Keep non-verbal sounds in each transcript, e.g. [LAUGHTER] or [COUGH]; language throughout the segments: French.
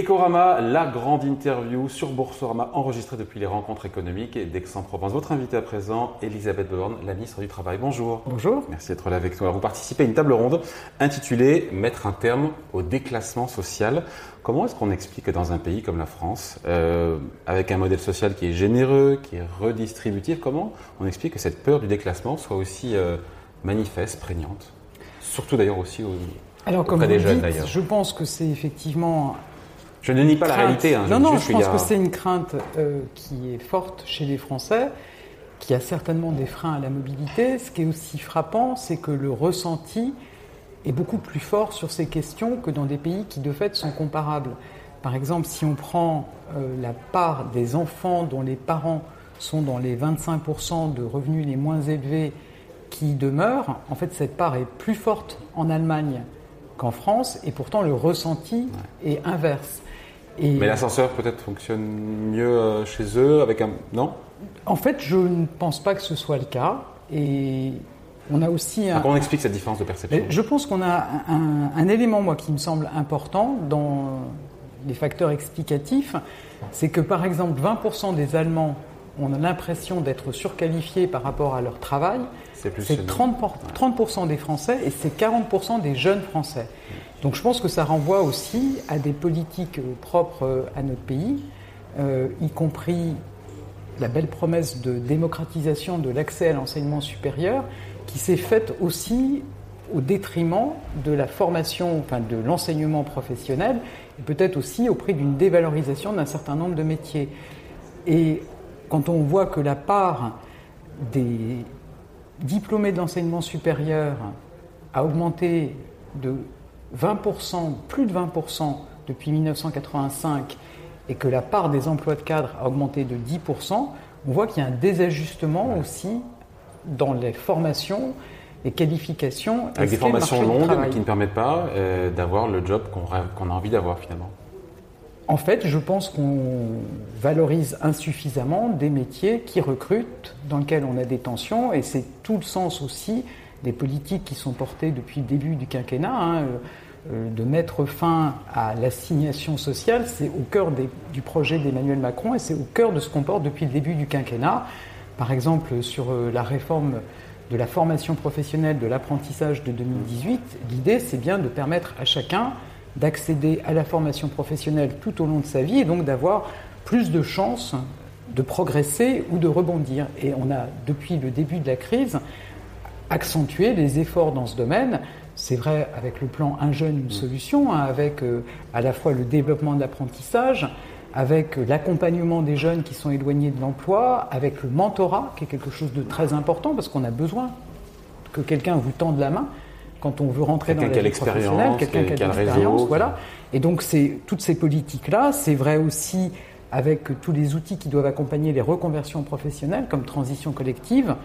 Ecorama, la grande interview sur Boursorama enregistrée depuis les rencontres économiques d'Aix-en-Provence. Votre invité à présent, Elisabeth Borne, la ministre du Travail. Bonjour. Bonjour. Merci d'être là avec nous. vous participez à une table ronde intitulée Mettre un terme au déclassement social. Comment est-ce qu'on explique que dans un pays comme la France, euh, avec un modèle social qui est généreux, qui est redistributif, comment on explique que cette peur du déclassement soit aussi euh, manifeste, prégnante? Surtout d'ailleurs aussi au, alors, comme des jeunes d'ailleurs. Je pense que c'est effectivement je ne nie pas la réalité. Hein, non, non, je pense que c'est une crainte euh, qui est forte chez les Français, qui a certainement des freins à la mobilité. Ce qui est aussi frappant, c'est que le ressenti est beaucoup plus fort sur ces questions que dans des pays qui, de fait, sont comparables. Par exemple, si on prend euh, la part des enfants dont les parents sont dans les 25% de revenus les moins élevés qui demeurent, en fait, cette part est plus forte en Allemagne qu'en France, et pourtant le ressenti est inverse. Mais l'ascenseur peut-être fonctionne mieux euh, chez eux avec un non? En fait, je ne pense pas que ce soit le cas. Et on a aussi. Un... Comment on explique cette différence de perception Je pense qu'on a un, élément, moi, qui me semble important dans les facteurs explicatifs, c'est que par exemple, 20% des Allemands ont l'impression d'être surqualifiés par rapport à leur travail. C'est 30%, 30% des Français et c'est 40% des jeunes Français. Donc je pense que ça renvoie aussi à des politiques euh, propres euh, à notre pays, euh, y compris la belle promesse de démocratisation de l'accès à l'enseignement supérieur, qui s'est faite aussi au détriment de la formation, enfin de l'enseignement professionnel, et peut-être aussi au prix d'une dévalorisation d'un certain nombre de métiers. Et quand on voit que la part des diplômés de l'enseignement supérieur a augmenté de 20%, plus de 20% depuis 1985 et que la part des emplois de cadre a augmenté de 10%, on voit qu'il y a un désajustement aussi dans les formations, les qualifications. Avec des formations longues qui ne permettent pas euh, d'avoir le job qu'on a envie d'avoir finalement. En fait, je pense qu'on valorise insuffisamment des métiers qui recrutent, dans lesquels on a des tensions, et c'est tout le sens aussi des politiques qui sont portées depuis le début du quinquennat. Hein, euh, de mettre fin à l'assignation sociale, c'est au cœur du projet d'Emmanuel Macron et c'est au cœur de ce qu'on porte depuis le début du quinquennat. Par exemple, sur euh, la réforme de la formation professionnelle de l'apprentissage de 2018, l'idée c'est bien de permettre à chacun d'accéder à la formation professionnelle tout au long de sa vie et donc d'avoir plus de chances de progresser ou de rebondir. Et on a, depuis le début de la crise, accentué les efforts dans ce domaine. C'est vrai avec le plan Un jeune, une solution, hein, avec euh, à la fois le développement de l'apprentissage, avec euh, l'accompagnement des jeunes qui sont éloignés de l'emploi, avec le mentorat, qui est quelque chose de très important, parce qu'on a besoin que quelqu'un vous tende la main quand on veut rentrer dans la vie professionnelle, quelqu'un qui a, de l'expérience, voilà. Et donc c'est toutes ces politiques-là, c'est vrai aussi avec tous les outils qui doivent accompagner les reconversions professionnelles, comme transition collective,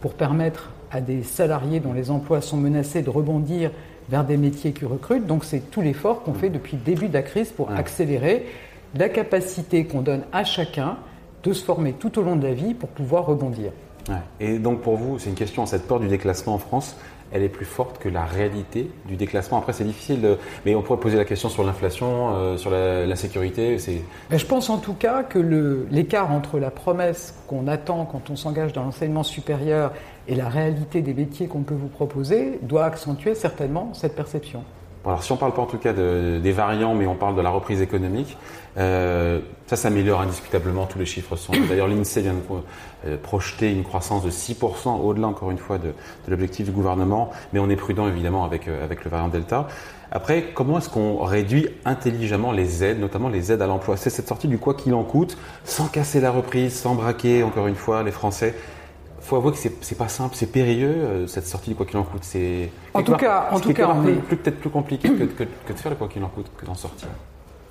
pour permettre à des salariés dont les emplois sont menacés de rebondir vers des métiers qui recrutent. Donc c'est tout l'effort qu'on fait depuis le début de la crise pour accélérer la capacité qu'on donne à chacun de se former tout au long de la vie pour pouvoir rebondir. Et donc pour vous, c'est une question, cette peur du déclassement en France, elle est plus forte que la réalité du déclassement? Après, c'est difficile, mais on pourrait poser la question sur l'inflation, euh, sur la, sécurité. je pense en tout cas que l'écart entre la promesse qu'on attend quand on s'engage dans l'enseignement supérieur et la réalité des métiers qu'on peut vous proposer doit accentuer certainement cette perception alors si on parle pas en tout cas des variants, mais on parle de la reprise économique, euh, ça s'améliore indiscutablement, tous les chiffres sont. [COUGHS] D'ailleurs, l'INSEE vient de euh, projeter une croissance de 6%, au-delà encore une fois de, l'objectif du gouvernement, mais on est prudent évidemment avec, euh, avec le variant Delta. Après, comment est-ce qu'on réduit intelligemment les aides, notamment les aides à l'emploi? C'est cette sortie du quoi qu'il en coûte, sans casser la reprise, sans braquer encore une fois les Français faut avouer que c'est pas simple, c'est périlleux euh, cette sortie quoi qu'il en coûte. C'est en tout cas, en tout cas, peut-être plus compliqué que, de faire le quoi qu'il en coûte que d'en sortir.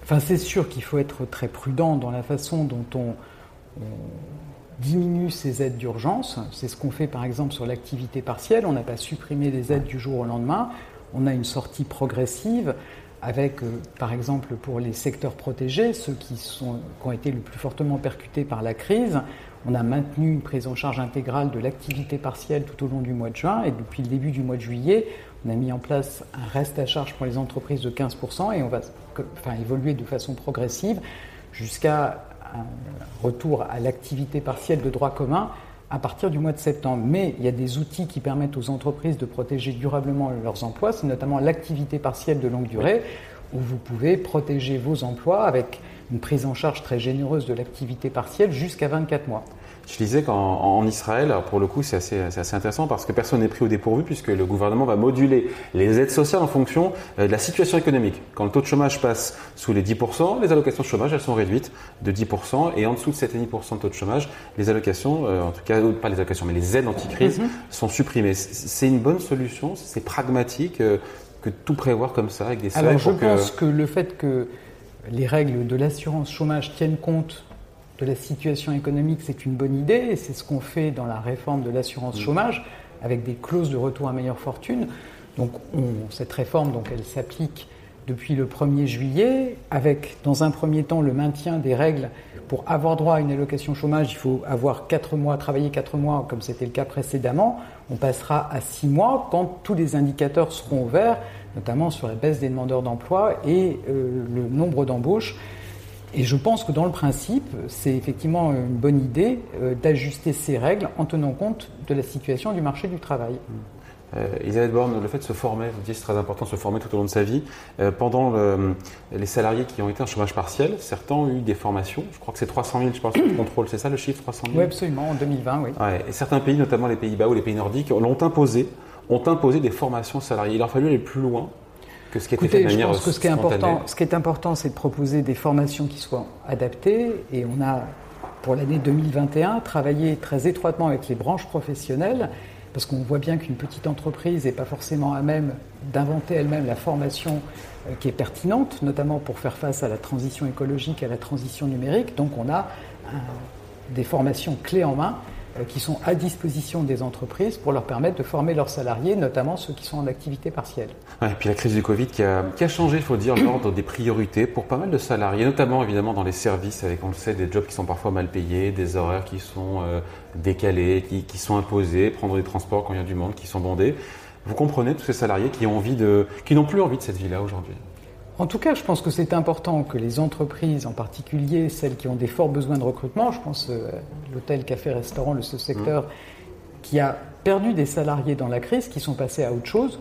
Enfin, c'est sûr qu'il faut être très prudent dans la façon dont on, diminue ces aides d'urgence. C'est ce qu'on fait par exemple sur l'activité partielle. On n'a pas supprimé les aides du jour au lendemain. On a une sortie progressive avec, euh, par exemple, pour les secteurs protégés, ceux qui, sont, qui ont été le plus fortement percutés par la crise, On a maintenu une prise en charge intégrale de l'activité partielle tout au long du mois de juin et depuis le début du mois de juillet, on a mis en place un reste à charge pour les entreprises de 15% et on va évoluer de façon progressive jusqu'à un retour à l'activité partielle de droit commun à partir du mois de septembre. Mais il y a des outils qui permettent aux entreprises de protéger durablement leurs emplois, c'est notamment l'activité partielle de longue durée, où vous pouvez protéger vos emplois avec une prise en charge très généreuse de l'activité partielle jusqu'à 24 mois. Je disais qu'en Israël, pour le coup, c'est assez, assez, intéressant parce que personne n'est pris au dépourvu puisque le gouvernement va moduler les aides sociales en fonction euh, de la situation économique. Quand le taux de chômage passe sous les 10%, les allocations de chômage, elles sont réduites de 10% et en dessous de 7,5% de taux de chômage, les allocations, euh, en tout cas, pas les allocations, mais les aides anti-crise mhm. sont supprimées. C'est une bonne solution, c'est pragmatique euh, que tout prévoir comme ça avec des. Alors je pense que le fait que les règles de l'assurance chômage tiennent compte de la situation économique, c'est une bonne idée, et c'est ce qu'on fait dans la réforme de l'assurance chômage, avec des clauses de retour à meilleure fortune. Donc cette réforme, donc, elle s'applique depuis le 1er juillet, avec dans un premier temps le maintien des règles pour avoir droit à une allocation chômage, il faut avoir 4 mois, travailler 4 mois comme c'était le cas précédemment. On passera à 6 mois quand tous les indicateurs seront ouverts, notamment sur la baisse des demandeurs d'emploi et euh, le nombre d'embauches. Et je pense que dans le principe, c'est effectivement une bonne idée euh, d'ajuster ces règles en tenant compte de la situation du marché du travail. Euh, Elisabeth Borne, le fait de se former, vous dites c'est très important de se former tout au long de sa vie. Euh, pendant les salariés qui ont été en chômage partiel, certains ont eu des formations. Je crois que c'est 300 000, je pense, de contrôle. C'est ça le chiffre 300 000 Oui, absolument, en 2020, oui. et certains pays, notamment les Pays-Bas ou les pays nordiques, l'ont imposé, ont imposé des formations salariées. Il a fallu aller plus loin que ce qui était fait je pense que ce qui est important, ce qui est important, c'est de proposer des formations qui soient adaptées. Et on a, pour l'année 2021, travaillé très étroitement avec les branches professionnelles, parce qu'on voit bien qu'une petite entreprise n'est pas forcément à même d'inventer elle-même la formation euh, qui est pertinente, notamment pour faire face à la transition écologique, à la transition numérique. Donc on a des formations clés en main euh, qui sont à disposition des entreprises pour leur permettre de former leurs salariés, notamment ceux qui sont en activité partielle. et puis la crise du Covid qui a, changé, il faut dire, l'ordre des priorités pour pas mal de salariés, notamment évidemment dans les services, avec, on le sait, des jobs qui sont parfois mal payés, des horaires qui sont euh, décalés, qui, sont imposés, prendre des transports quand il y a du monde, qui sont bondés. Vous comprenez tous ces salariés qui n'ont plus envie de cette vie-là aujourd'hui en tout cas, je pense que c'est important que les entreprises, en particulier celles qui ont des forts besoins de recrutement, je pense à euh, l'hôtel, café, restaurant, le ce secteur, mmh. qui a perdu des salariés dans la crise, qui sont passés à autre chose,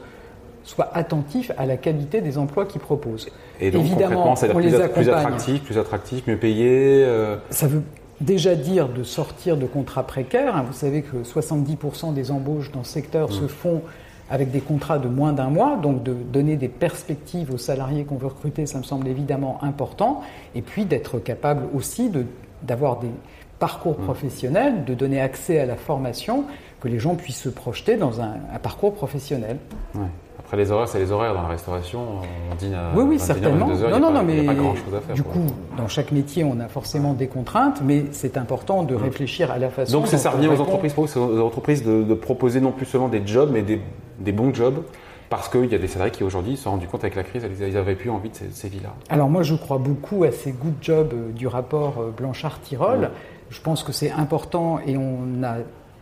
soient attentifs à la qualité des emplois qu'ils proposent. Et donc, Évidemment, on plus, les accompagne. plus attractif, plus attractif, mieux payé. Euh... Ça veut déjà dire de sortir de contrats précaires. Vous savez que 70% des embauches dans ce secteur mmh. se font avec des contrats de moins d'un mois, donc de donner des perspectives aux salariés qu'on veut recruter, ça me semble évidemment important, et puis d'être capable aussi d'avoir des parcours mmh. professionnels, de donner accès à la formation, que les gens puissent se projeter dans un, parcours professionnel. Après les horaires, c'est les horaires dans la restauration. On dîne à oui, oui, certainement. non, non, non, mais du coup, dans chaque métier, on a forcément des contraintes, mais c'est important de mmh. réfléchir à la façon. Donc, ça revient aux entreprises, aux entreprises de, de, proposer non plus seulement des jobs, mais des des bons jobs parce qu'il y a des salariés qui aujourd'hui se sont rendus compte avec la crise, ils n'avaient plus envie de ces, vies-là. Alors moi je crois beaucoup à ces good jobs euh, du rapport euh, Blanchard-Tirol. Je pense que c'est important et on a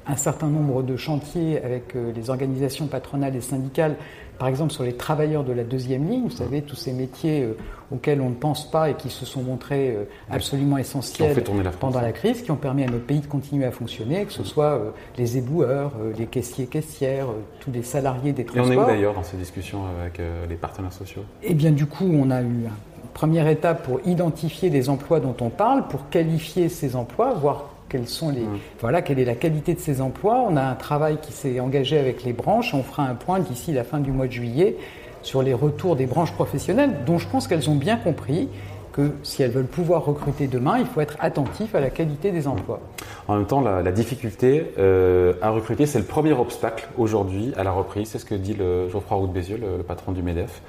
un certain nombre de chantiers avec euh, les organisations patronales et syndicales par exemple sur les travailleurs de la deuxième ligne, vous savez, tous ces métiers euh, auxquels on ne pense pas et qui se sont montrés euh, absolument essentiels pendant la crise, qui ont permis à notre pays de continuer à fonctionner, que ce soit euh, les éboueurs, les caissiers, caissières, tous les salariés des transports. Et on est où d'ailleurs dans ces discussions avec les partenaires sociaux? Eh bien du coup, on a eu une première étape pour identifier les emplois dont on parle, pour qualifier ces emplois, voir quels sont les, mm. voilà, quelle est la qualité de ces emplois. On a un travail qui s'est engagé avec les branches. On fera un point d'ici la fin du mois de juillet sur les retours des branches professionnelles, dont je pense qu'elles ont bien compris que si elles veulent pouvoir recruter demain, il faut être attentif à la qualité des emplois. En même temps, la, difficulté euh, à recruter, c'est le premier obstacle aujourd'hui à la reprise. C'est ce que dit le Geoffroy Roux Bézieux, le, le, patron du MEDEF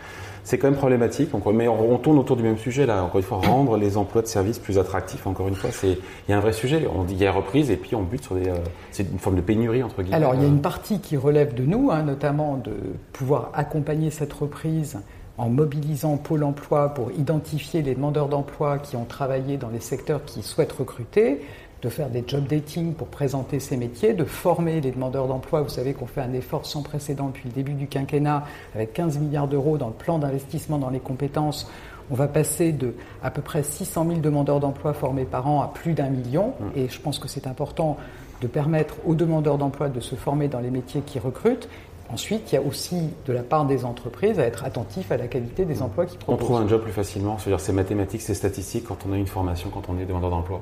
c'est quand même problématique. mais on, tourne autour du même sujet là. Encore une fois, rendre les emplois de services plus attractifs. Encore une fois, c'est il y a un vrai sujet. On dit il y a reprise et puis on bute sur des. Euh, c'est une forme de pénurie entre guillemets. Alors il y a une partie qui relève de nous, hein, notamment de pouvoir accompagner cette reprise en mobilisant Pôle Emploi pour identifier les demandeurs d'emploi qui ont travaillé dans les secteurs qui souhaitent recruter, de faire des job dating pour présenter ces métiers, de former les demandeurs d'emploi. Vous savez qu'on fait un effort sans précédent depuis le début du quinquennat avec 15 milliards d'euros dans le plan d'investissement dans les compétences. On va passer de à peu près 600 000 demandeurs d'emploi formés par an à plus d'un million. Mmh. Et je pense que c'est important de permettre aux demandeurs d'emploi de se former dans les métiers qui recrutent. Ensuite, il y a aussi de la part des entreprises à être attentif à la qualité des emplois qui proposent. On trouve un job plus facilement, c'est-à-dire c'est mathématiques, c'est statistiques quand on a une formation, quand on est demandeur d'emploi.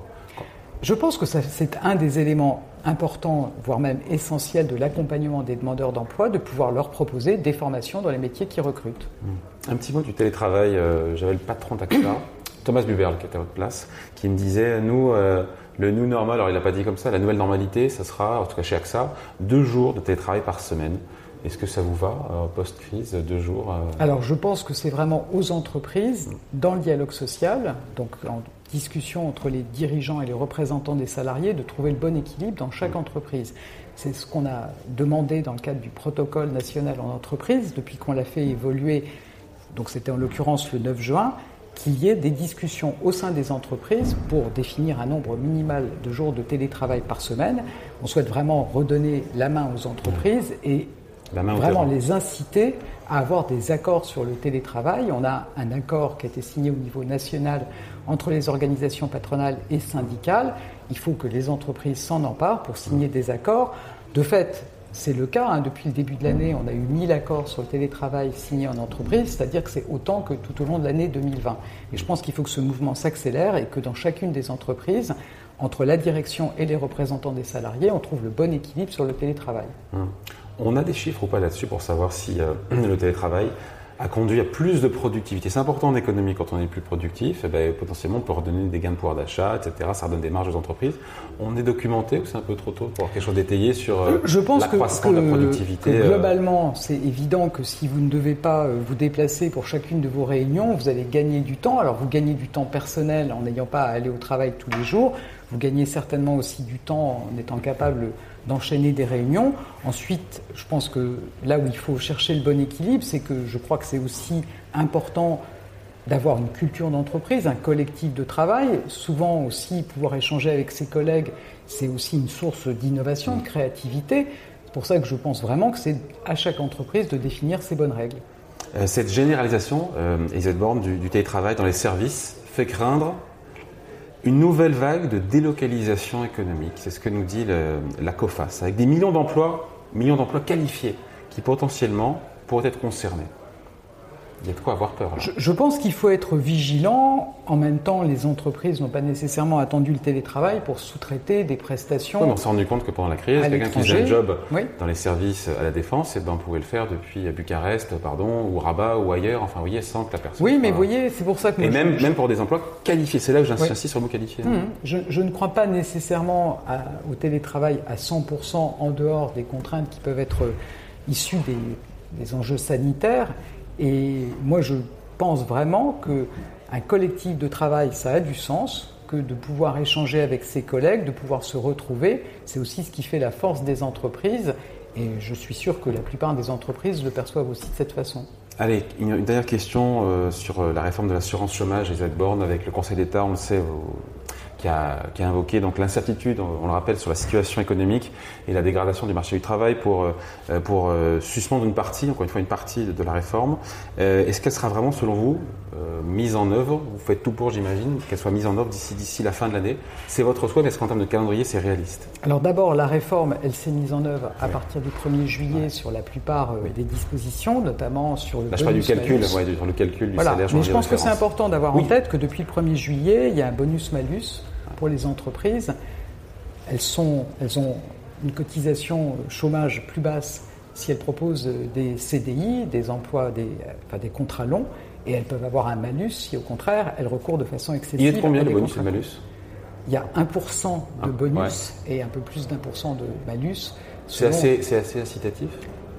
Je pense que c'est un des éléments importants, voire même essentiels de l'accompagnement des demandeurs d'emploi, de pouvoir leur proposer des formations dans les métiers qui recrutent. Mmh. Un petit mot du télétravail. Euh, j'avais le patron d'AXA, [CLEARS THROAT] Thomas Buberl, qui était à votre place, qui me disait, nous, euh, le new normal, alors il n'a pas dit comme ça, la nouvelle normalité, ça sera, en tout cas chez AXA, deux jours de télétravail par semaine. Est-ce que ça vous va, euh, post-crise, deux jours euh Alors je pense que c'est vraiment aux entreprises, dans le dialogue social, donc en discussion entre les dirigeants et les représentants des salariés, de trouver le bon équilibre dans chaque entreprise. C'est ce qu'on a demandé dans le cadre du protocole national en entreprise, depuis qu'on l'a fait évoluer, donc c'était en l'occurrence le 9 juin, qu'il y ait des discussions au sein des entreprises pour définir un nombre minimal de jours de télétravail par semaine. On souhaite vraiment redonner la main aux entreprises et vraiment les inciter à avoir des accords sur le télétravail. On a un accord qui a été signé au niveau national entre les organisations patronales et syndicales. Il faut que les entreprises s'en emparent pour signer des accords. De fait, c'est le cas. Hein. Depuis le début de l'année, on a eu 1000 accords sur le télétravail signés en entreprise, c'est-à-dire que c'est autant que tout au long de l'année 2020. Et je pense qu'il faut que ce mouvement s'accélère et que dans chacune des entreprises, entre la direction et les représentants des salariés, on trouve le bon équilibre sur le télétravail. Hum. On a des chiffres ou pas là-dessus pour savoir si euh, [CLEARS THROAT] le télétravail a conduit à plus de productivité? C'est important en économie quand on est plus productif, et eh ben, potentiellement on peut redonner des gains de pouvoir d'achat, etc. Ça redonne des marges aux entreprises. On est documenté ou c'est un peu trop tôt pour avoir quelque chose d'étayé sur euh, Je pense que, de la productivité que euh, Globalement, c'est évident que si vous ne devez pas vous déplacer pour chacune de vos réunions, vous allez gagner du temps. Alors vous gagnez du temps personnel en n'ayant pas à aller au travail tous les jours. Vous gagnez certainement aussi du temps en étant capable d'enchaîner des réunions. Ensuite, je pense que là où il faut chercher le bon équilibre, c'est que je crois que c'est aussi important d'avoir une culture d'entreprise, un collectif de travail. Souvent aussi, pouvoir échanger avec ses collègues, c'est aussi une source d'innovation, de créativité. C'est pour ça que je pense vraiment que c'est à chaque entreprise de définir ses bonnes règles. Euh, cette généralisation, euh, Borne, du télétravail dans les services fait craindre une nouvelle vague de délocalisation économique. C'est ce que nous dit la COFAS, avec des millions d'emplois, millions d'emplois qualifiés qui potentiellement pourraient être concernés. Il y a de quoi avoir peur. Je, pense qu'il faut être vigilant. En même temps, les entreprises n'ont pas nécessairement attendu le télétravail pour sous-traiter des prestations. on s'est rendu compte que pendant la crise, quelqu'un qui faisait un job dans les services à la défense, et eh ben, on pouvait le faire depuis Bucarest, pardon, ou Rabat, ou ailleurs. Enfin, vous voyez, sans que la personne. Oui, mais vous voyez, c'est pour ça que. Et même, même pour des emplois qualifiés. C'est là que j'insiste sur le mot qualifié. Hum, je, ne crois pas nécessairement au télétravail à 100% en dehors des contraintes qui peuvent être issues des, des enjeux sanitaires. Et moi, je pense vraiment qu'un collectif de travail, ça a du sens, que de pouvoir échanger avec ses collègues, de pouvoir se retrouver, c'est aussi ce qui fait la force des entreprises. Et je suis sûr que la plupart des entreprises le perçoivent aussi de cette façon. Allez, une, dernière question euh, sur euh, la réforme de l'assurance chômage, Elisabeth Borne, avec le Conseil d'État, on le sait, qui a, qui a invoqué donc l'incertitude, on, le rappelle, sur la situation économique et la dégradation du marché du travail pour, euh, pour euh, suspendre une partie, encore une fois une partie de, la réforme. Euh, est-ce qu'elle sera vraiment, selon vous, mise en œuvre? Vous faites tout pour, j'imagine, qu'elle soit mise en œuvre d'ici d'ici la fin de l'année. C'est votre souhait, mais est-ce qu'en termes de calendrier, c'est réaliste? Alors d'abord, la réforme, elle s'est mise en œuvre à partir du 1er juillet sur la plupart des dispositions, notamment sur le. Là, je parle du calcul, ouais, sur le calcul du salaire. Mais je pense que c'est important d'avoir en tête que depuis le 1er juillet, il y a un bonus-malus pour les entreprises, elles, sont, elles ont une cotisation chômage plus basse si elles proposent des CDI, des emplois, des, enfin des contrats longs, et elles peuvent avoir un malus si au contraire elles recourent de façon excessive. Il y a combien de bonus et malus? Il y a 1% de ah, bonus et un peu plus d'un pour cent de malus. C'est assez, assez incitatif?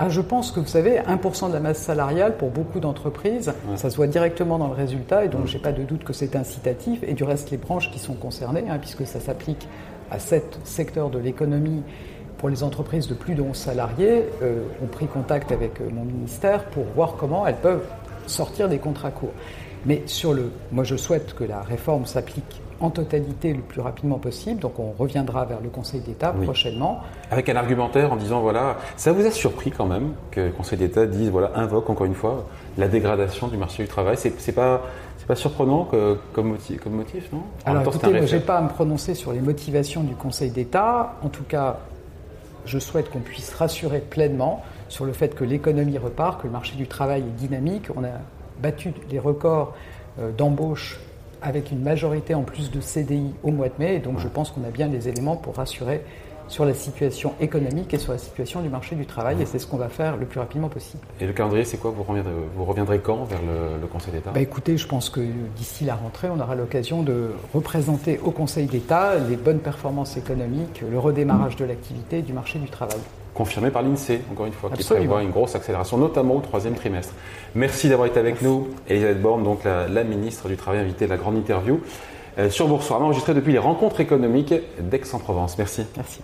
Ah, je pense que vous savez, 1% de la masse salariale pour beaucoup d'entreprises, ça se voit directement dans le résultat et donc je n'ai pas de doute que c'est incitatif. Et du reste, les branches qui sont concernées, hein, puisque ça s'applique à sept secteurs de l'économie pour les entreprises de plus de 11 salariés, euh, ont pris contact avec euh, mon ministère pour voir comment elles peuvent sortir des contrats courts. Mais sur le, moi je souhaite que la réforme s'applique en totalité le plus rapidement possible. Donc on reviendra vers le Conseil d'État prochainement. Avec un argumentaire en disant voilà, ça vous a surpris quand même que le Conseil d'État dise voilà, invoque encore une fois la dégradation du marché du travail. C'est pas c'est pas surprenant comme, motif, comme motif, non? Alors écoutez, je n'ai pas à me prononcer sur les motivations du Conseil d'État. En tout cas, je souhaite qu'on puisse rassurer pleinement sur le fait que l'économie repart, que le marché du travail est dynamique. On a battu les records euh, d'embauche avec une majorité en plus de CDI au mois de mai. Et donc je pense qu'on a bien les éléments pour rassurer sur la situation économique et sur la situation du marché du travail. Et c'est ce qu'on va faire le plus rapidement possible. Et le calendrier, c'est quoi? Vous reviendrez, vous reviendrez, quand? Vers le, Conseil d'État? Bah Écoutez, je pense que d'ici la rentrée, on aura l'occasion de représenter au Conseil d'État les bonnes performances économiques, le redémarrage de l'activité et du marché du travail confirmé par l'INSEE, encore une fois, qui prévoit une grosse accélération, notamment au troisième trimestre. Merci d'avoir été avec nous, Elisabeth Borne, donc la, ministre du Travail, invitée de la grande interview euh, sur Boursorama, enregistrée depuis les rencontres économiques d'Aix-en-Provence. Merci. Merci.